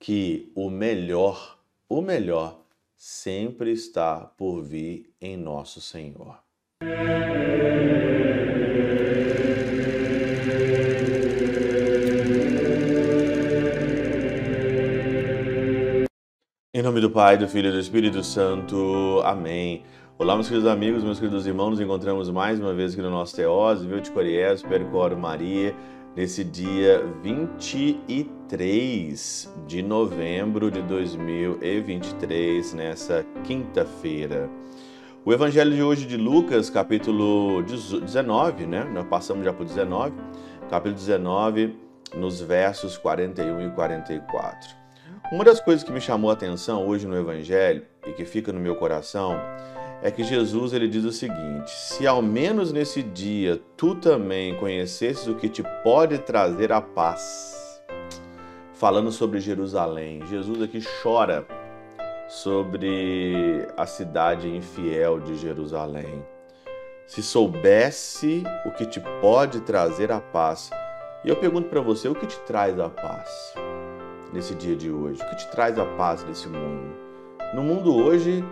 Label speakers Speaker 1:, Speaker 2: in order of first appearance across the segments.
Speaker 1: que o melhor, o melhor, sempre está por vir em nosso Senhor. Em nome do Pai, do Filho e do Espírito Santo. Amém. Olá, meus queridos amigos, meus queridos irmãos, nos encontramos mais uma vez aqui no nosso Teós, Viu de Coriés, Percoro Maria, nesse dia 23 de novembro de 2023, nessa quinta-feira. O evangelho de hoje de Lucas, capítulo 19, né? Nós passamos já por 19, capítulo 19, nos versos 41 e 44. Uma das coisas que me chamou a atenção hoje no Evangelho e que fica no meu coração é que Jesus ele diz o seguinte: se ao menos nesse dia tu também conhecesses o que te pode trazer a paz. Falando sobre Jerusalém, Jesus aqui chora sobre a cidade infiel de Jerusalém. Se soubesse o que te pode trazer a paz. E eu pergunto para você, o que te traz a paz? nesse dia de hoje? O que te traz a paz nesse mundo? No mundo hoje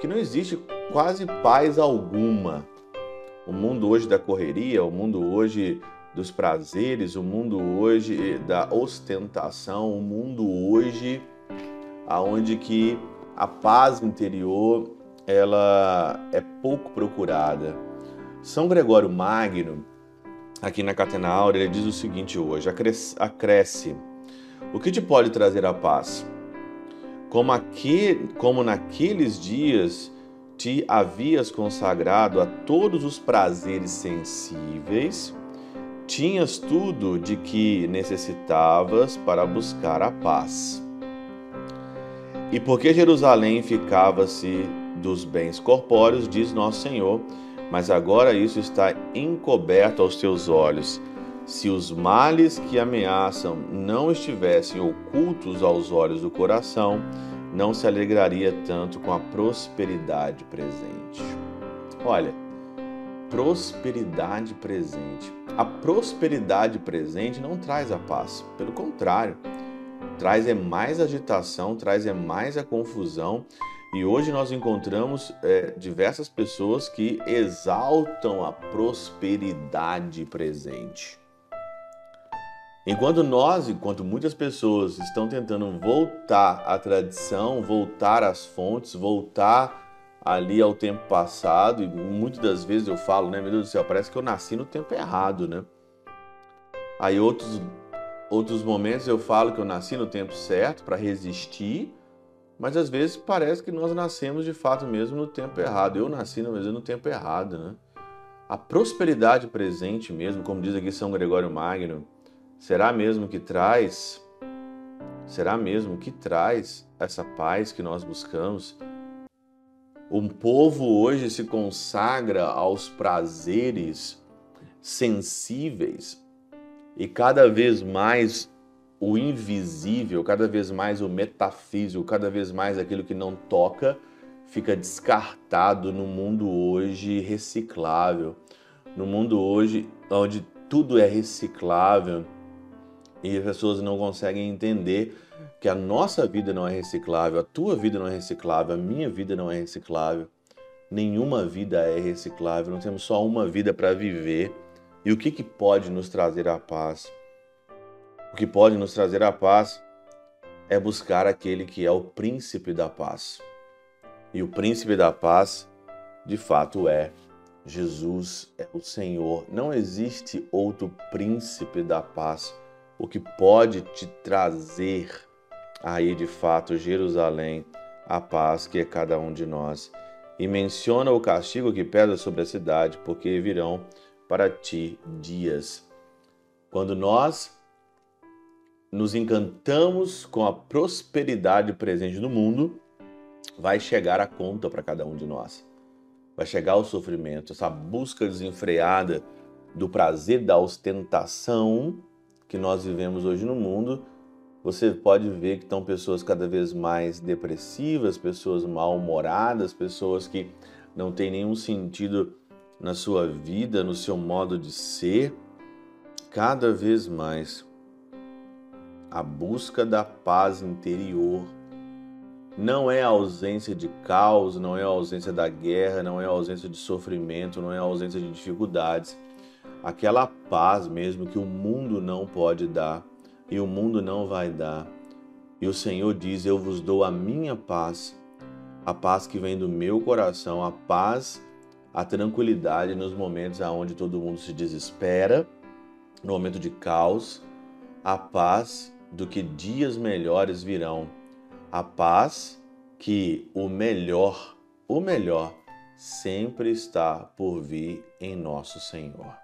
Speaker 1: que não existe quase paz alguma. O mundo hoje da correria, o mundo hoje dos prazeres, o mundo hoje da ostentação, o mundo hoje aonde que a paz interior ela é pouco procurada. São Gregório Magno, aqui na Catena ele diz o seguinte hoje: acresce o que te pode trazer a paz? Como, aqui, como naqueles dias te havias consagrado a todos os prazeres sensíveis, tinhas tudo de que necessitavas para buscar a paz. E porque Jerusalém ficava-se dos bens corpóreos, diz nosso Senhor, mas agora isso está encoberto aos teus olhos se os males que ameaçam não estivessem ocultos aos olhos do coração, não se alegraria tanto com a prosperidade presente. Olha, prosperidade presente. A prosperidade presente não traz a paz, pelo contrário, traz é mais agitação, traz é mais a confusão. E hoje nós encontramos é, diversas pessoas que exaltam a prosperidade presente. Enquanto nós, enquanto muitas pessoas estão tentando voltar à tradição, voltar às fontes, voltar ali ao tempo passado, e muitas das vezes eu falo, né, meu Deus do céu, parece que eu nasci no tempo errado, né? Aí outros outros momentos eu falo que eu nasci no tempo certo para resistir, mas às vezes parece que nós nascemos de fato mesmo no tempo errado. Eu nasci mesmo no tempo errado, né? A prosperidade presente mesmo, como diz aqui São Gregório Magno, Será mesmo que traz? Será mesmo que traz essa paz que nós buscamos? Um povo hoje se consagra aos prazeres sensíveis e cada vez mais o invisível, cada vez mais o metafísico, cada vez mais aquilo que não toca fica descartado no mundo hoje reciclável, no mundo hoje onde tudo é reciclável, e as pessoas não conseguem entender que a nossa vida não é reciclável, a tua vida não é reciclável, a minha vida não é reciclável. Nenhuma vida é reciclável, nós temos só uma vida para viver. E o que, que pode nos trazer a paz? O que pode nos trazer a paz é buscar aquele que é o príncipe da paz. E o príncipe da paz, de fato, é Jesus, é o Senhor. Não existe outro príncipe da paz o que pode te trazer aí de fato Jerusalém, a paz que é cada um de nós. E menciona o castigo que pesa sobre a cidade, porque virão para ti dias. Quando nós nos encantamos com a prosperidade presente no mundo, vai chegar a conta para cada um de nós. Vai chegar o sofrimento, essa busca desenfreada do prazer da ostentação que nós vivemos hoje no mundo, você pode ver que estão pessoas cada vez mais depressivas, pessoas mal-humoradas, pessoas que não têm nenhum sentido na sua vida, no seu modo de ser. Cada vez mais a busca da paz interior. Não é a ausência de caos, não é a ausência da guerra, não é a ausência de sofrimento, não é a ausência de dificuldades. Aquela paz mesmo que o mundo não pode dar e o mundo não vai dar. E o Senhor diz: Eu vos dou a minha paz, a paz que vem do meu coração, a paz, a tranquilidade nos momentos onde todo mundo se desespera, no momento de caos, a paz do que dias melhores virão, a paz que o melhor, o melhor, sempre está por vir em nosso Senhor.